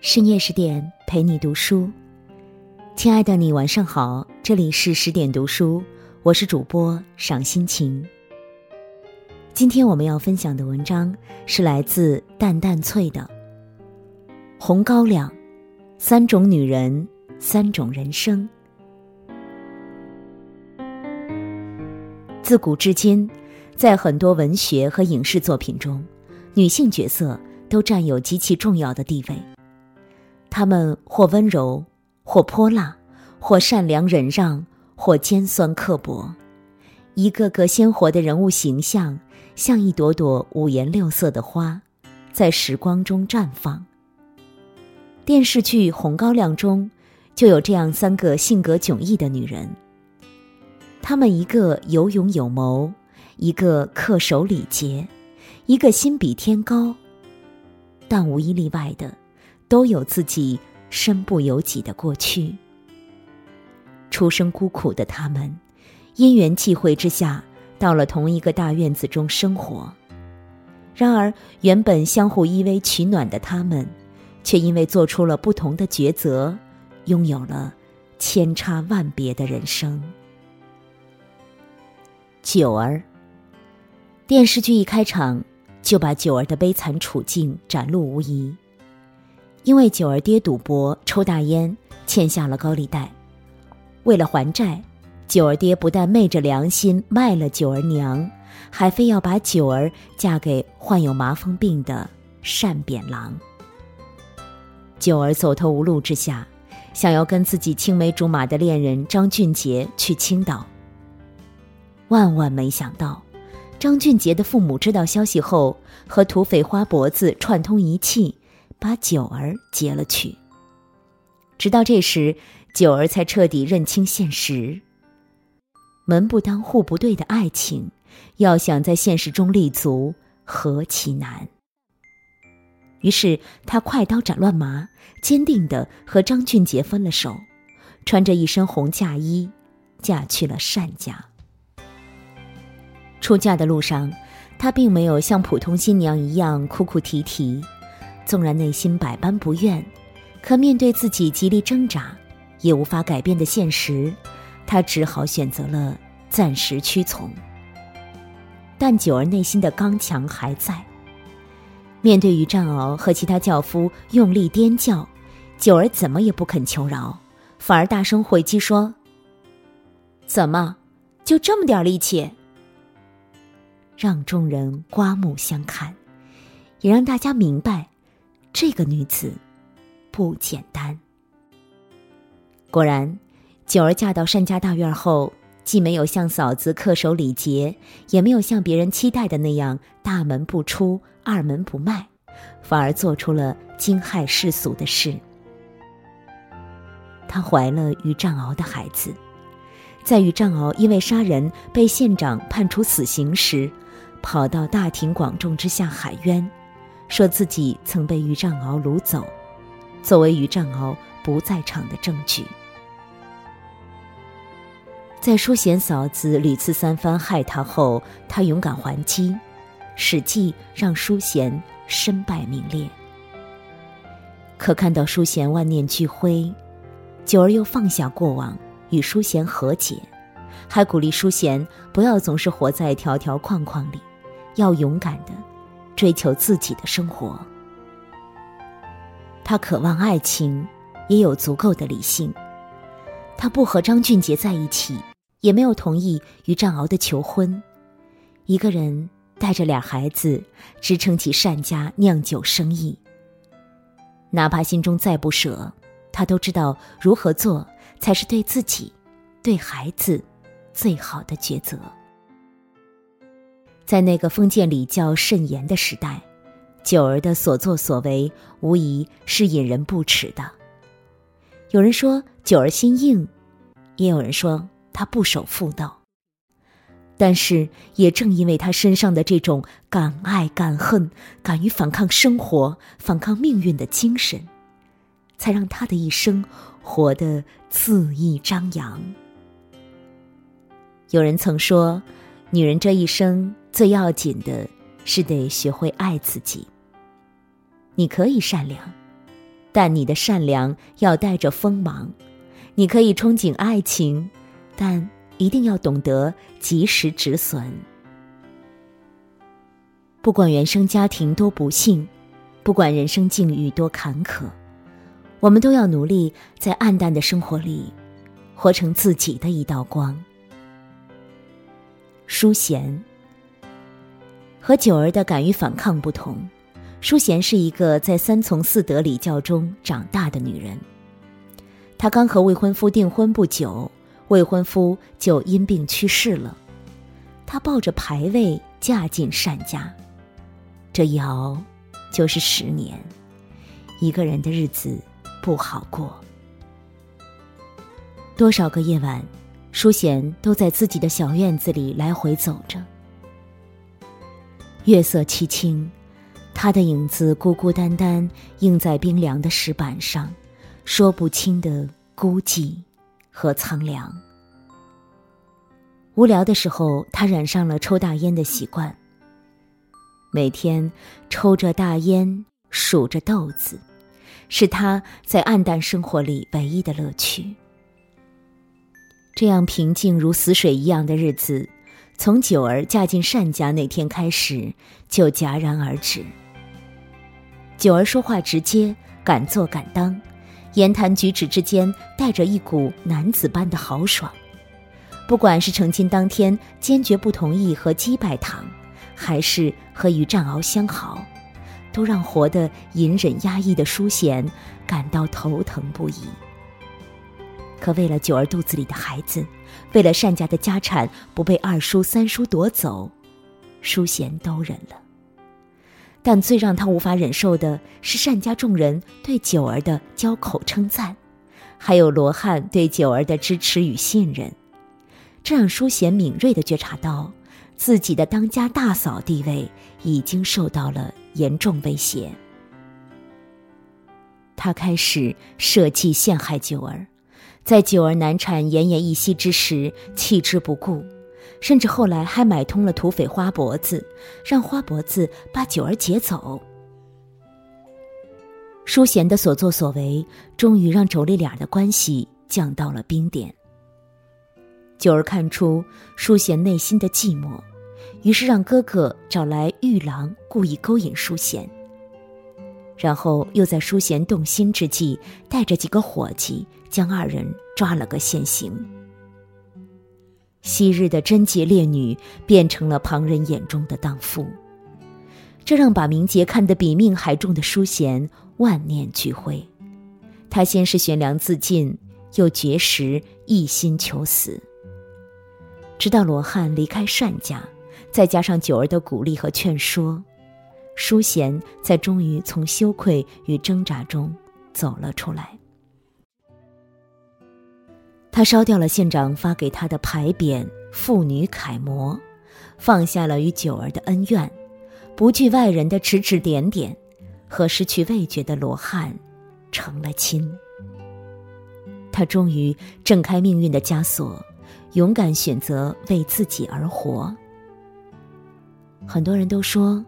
深夜十点陪你读书，亲爱的你晚上好，这里是十点读书，我是主播赏心情。今天我们要分享的文章是来自淡淡翠的《红高粱》，三种女人，三种人生。自古至今，在很多文学和影视作品中，女性角色都占有极其重要的地位。她们或温柔，或泼辣，或善良忍让，或尖酸刻薄，一个个鲜活的人物形象，像一朵朵五颜六色的花，在时光中绽放。电视剧《红高粱》中，就有这样三个性格迥异的女人。她们一个有勇有谋，一个恪守礼节，一个心比天高，但无一例外的。都有自己身不由己的过去。出生孤苦的他们，因缘际会之下，到了同一个大院子中生活。然而，原本相互依偎取暖的他们，却因为做出了不同的抉择，拥有了千差万别的人生。九儿。电视剧一开场，就把九儿的悲惨处境展露无遗。因为九儿爹赌博、抽大烟，欠下了高利贷。为了还债，九儿爹不但昧着良心卖了九儿娘，还非要把九儿嫁给患有麻风病的单扁郎。九儿走投无路之下，想要跟自己青梅竹马的恋人张俊杰去青岛。万万没想到，张俊杰的父母知道消息后，和土匪花脖子串通一气。把九儿接了去。直到这时，九儿才彻底认清现实：门不当户不对的爱情，要想在现实中立足，何其难！于是，他快刀斩乱麻，坚定的和张俊杰分了手，穿着一身红嫁衣，嫁去了单家。出嫁的路上，她并没有像普通新娘一样哭哭啼啼。纵然内心百般不愿，可面对自己极力挣扎，也无法改变的现实，他只好选择了暂时屈从。但九儿内心的刚强还在。面对于占鳌和其他轿夫用力颠叫，九儿怎么也不肯求饶，反而大声回击说：“怎么，就这么点力气？”让众人刮目相看，也让大家明白。这个女子不简单。果然，九儿嫁到单家大院后，既没有像嫂子恪守礼节，也没有像别人期待的那样大门不出、二门不迈，反而做出了惊骇世俗的事。她怀了于占鳌的孩子，在于占鳌因为杀人被县长判处死刑时，跑到大庭广众之下喊冤。说自己曾被于占鳌掳走，作为于占鳌不在场的证据。在淑贤嫂子屡次三番害他后，他勇敢还击，史记让淑贤身败名裂。可看到淑贤万念俱灰，九儿又放下过往，与淑贤和解，还鼓励淑贤不要总是活在条条框框里，要勇敢的。追求自己的生活，他渴望爱情，也有足够的理性。他不和张俊杰在一起，也没有同意与战鳌的求婚。一个人带着俩孩子，支撑起单家酿酒生意。哪怕心中再不舍，他都知道如何做才是对自己、对孩子最好的抉择。在那个封建礼教甚严的时代，九儿的所作所为无疑是引人不齿的。有人说九儿心硬，也有人说她不守妇道。但是，也正因为她身上的这种敢爱敢恨、敢于反抗生活、反抗命运的精神，才让她的一生活得恣意张扬。有人曾说，女人这一生。最要紧的是得学会爱自己。你可以善良，但你的善良要带着锋芒。你可以憧憬爱情，但一定要懂得及时止损。不管原生家庭多不幸，不管人生境遇多坎坷，我们都要努力在暗淡的生活里，活成自己的一道光。淑贤和九儿的敢于反抗不同，淑贤是一个在三从四德礼教中长大的女人。她刚和未婚夫订婚不久，未婚夫就因病去世了。她抱着牌位嫁进单家，这一熬就是十年，一个人的日子不好过。多少个夜晚。淑贤都在自己的小院子里来回走着，月色凄清，他的影子孤孤单单映在冰凉的石板上，说不清的孤寂和苍凉。无聊的时候，他染上了抽大烟的习惯，每天抽着大烟，数着豆子，是他在暗淡生活里唯一的乐趣。这样平静如死水一样的日子，从九儿嫁进单家那天开始就戛然而止。九儿说话直接，敢做敢当，言谈举止之间带着一股男子般的豪爽。不管是成亲当天坚决不同意和鸡拜堂，还是和与战鳌相好，都让活得隐忍压抑的淑贤感到头疼不已。可为了九儿肚子里的孩子，为了单家的家产不被二叔三叔夺走，淑贤都忍了。但最让他无法忍受的是单家众人对九儿的交口称赞，还有罗汉对九儿的支持与信任，这让淑贤敏锐地觉察到，自己的当家大嫂地位已经受到了严重威胁。他开始设计陷害九儿。在九儿难产、奄奄一息之时，弃之不顾，甚至后来还买通了土匪花脖子，让花脖子把九儿劫走。淑贤的所作所为，终于让妯娌俩的关系降到了冰点。九儿看出淑贤内心的寂寞，于是让哥哥找来玉郎，故意勾引淑贤。然后又在淑贤动心之际，带着几个伙计将二人抓了个现行。昔日的贞洁烈女变成了旁人眼中的荡妇，这让把名节看得比命还重的淑贤万念俱灰。他先是悬梁自尽，又绝食，一心求死。直到罗汉离开单家，再加上九儿的鼓励和劝说。淑贤才终于从羞愧与挣扎中走了出来。他烧掉了县长发给他的牌匾“妇女楷模”，放下了与九儿的恩怨，不惧外人的指指点点，和失去味觉的罗汉成了亲。他终于挣开命运的枷锁，勇敢选择为自己而活。很多人都说。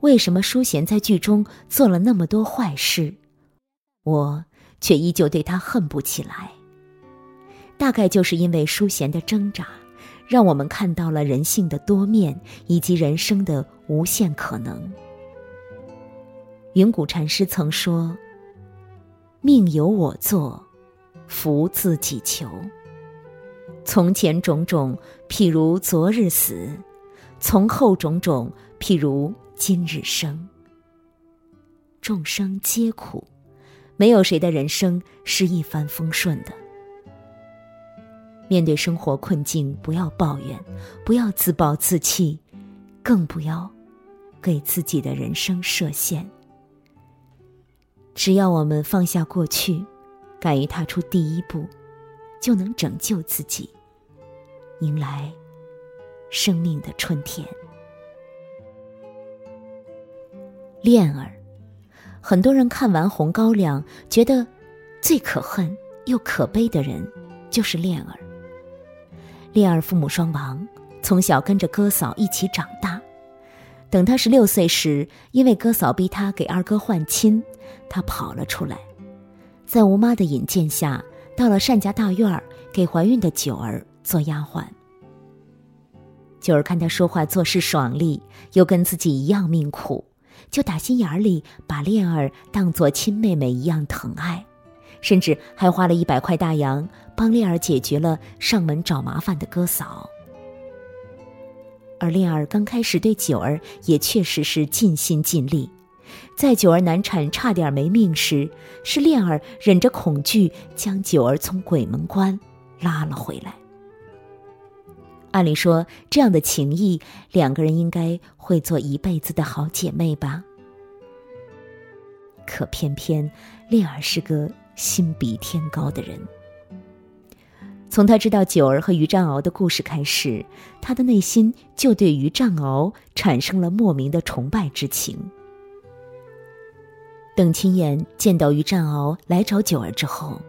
为什么淑贤在剧中做了那么多坏事，我却依旧对他恨不起来？大概就是因为淑贤的挣扎，让我们看到了人性的多面以及人生的无限可能。云谷禅师曾说：“命由我作，福自己求。从前种种，譬如昨日死；从后种种，譬如……”今日生，众生皆苦，没有谁的人生是一帆风顺的。面对生活困境，不要抱怨，不要自暴自弃，更不要给自己的人生设限。只要我们放下过去，敢于踏出第一步，就能拯救自己，迎来生命的春天。恋儿，很多人看完《红高粱》，觉得最可恨又可悲的人就是恋儿。恋儿父母双亡，从小跟着哥嫂一起长大。等他十六岁时，因为哥嫂逼他给二哥换亲，他跑了出来，在吴妈的引荐下，到了单家大院儿，给怀孕的九儿做丫鬟。九儿看他说话做事爽利，又跟自己一样命苦，就打心眼里把恋儿当做亲妹妹一样疼爱，甚至还花了一百块大洋帮恋儿解决了上门找麻烦的哥嫂。而恋儿刚开始对九儿也确实是尽心尽力，在九儿难产差点没命时，是恋儿忍着恐惧将九儿从鬼门关拉了回来。按理说，这样的情谊，两个人应该会做一辈子的好姐妹吧。可偏偏恋儿是个心比天高的人。从他知道九儿和于占鳌的故事开始，他的内心就对于占鳌产生了莫名的崇拜之情。等亲眼见到于占鳌来找九儿之后，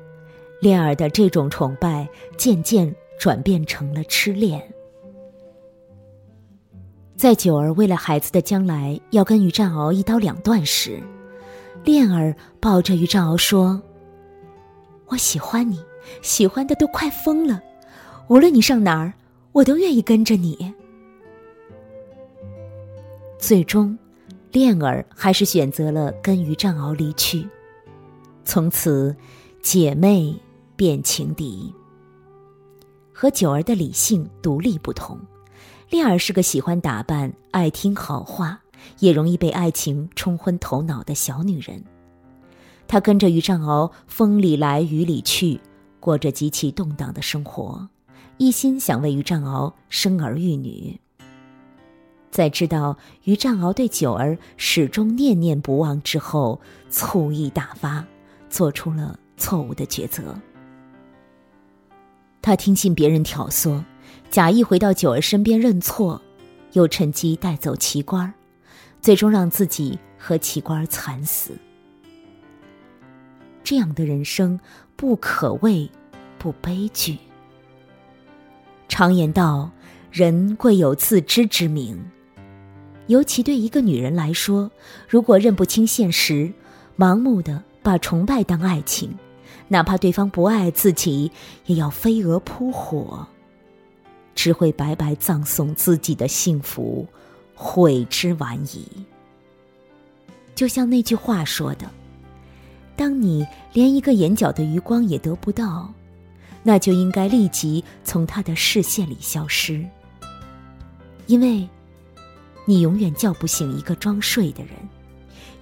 恋儿的这种崇拜渐渐转变成了痴恋。在九儿为了孩子的将来要跟于占鳌一刀两断时，恋儿抱着于占鳌说：“我喜欢你。”喜欢的都快疯了，无论你上哪儿，我都愿意跟着你。最终，恋儿还是选择了跟于占鳌离去，从此姐妹变情敌。和九儿的理性独立不同，恋儿是个喜欢打扮、爱听好话，也容易被爱情冲昏头脑的小女人。他跟着于占鳌风里来雨里去。过着极其动荡的生活，一心想为于占鳌生儿育女。在知道于占鳌对九儿始终念念不忘之后，醋意大发，做出了错误的抉择。他听信别人挑唆，假意回到九儿身边认错，又趁机带走奇官最终让自己和奇官惨死。这样的人生。不可谓不悲剧。常言道：“人贵有自知之明。”尤其对一个女人来说，如果认不清现实，盲目的把崇拜当爱情，哪怕对方不爱自己，也要飞蛾扑火，只会白白葬送自己的幸福，悔之晚矣。就像那句话说的。当你连一个眼角的余光也得不到，那就应该立即从他的视线里消失，因为，你永远叫不醒一个装睡的人，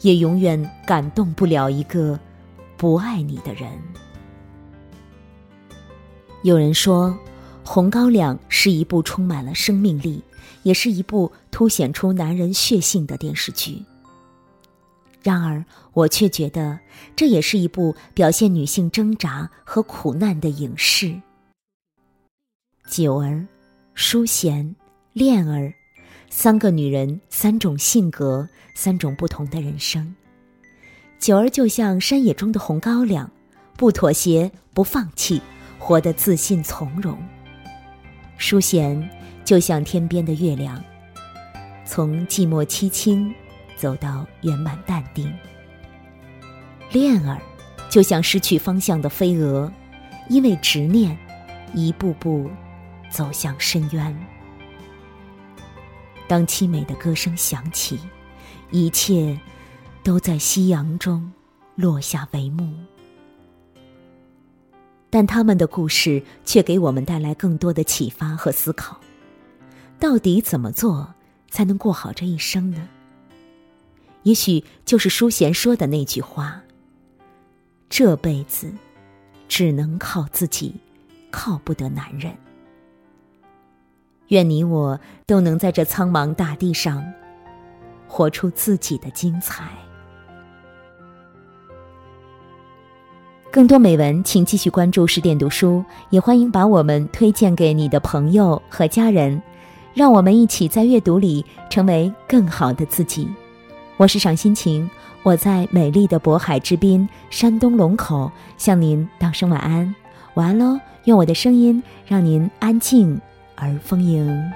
也永远感动不了一个不爱你的人。有人说，《红高粱》是一部充满了生命力，也是一部凸显出男人血性的电视剧。然而，我却觉得这也是一部表现女性挣扎和苦难的影视。九儿、淑贤、恋儿，三个女人，三种性格，三种不同的人生。九儿就像山野中的红高粱，不妥协，不放弃，活得自信从容。淑贤就像天边的月亮，从寂寞凄清。走到圆满淡定，恋儿就像失去方向的飞蛾，因为执念，一步步走向深渊。当凄美的歌声响起，一切都在夕阳中落下帷幕。但他们的故事却给我们带来更多的启发和思考：到底怎么做才能过好这一生呢？也许就是淑贤说的那句话：“这辈子只能靠自己，靠不得男人。”愿你我都能在这苍茫大地上活出自己的精彩。更多美文，请继续关注十点读书，也欢迎把我们推荐给你的朋友和家人，让我们一起在阅读里成为更好的自己。我是赏心情，我在美丽的渤海之滨，山东龙口，向您道声晚安，晚安喽！用我的声音让您安静而丰盈。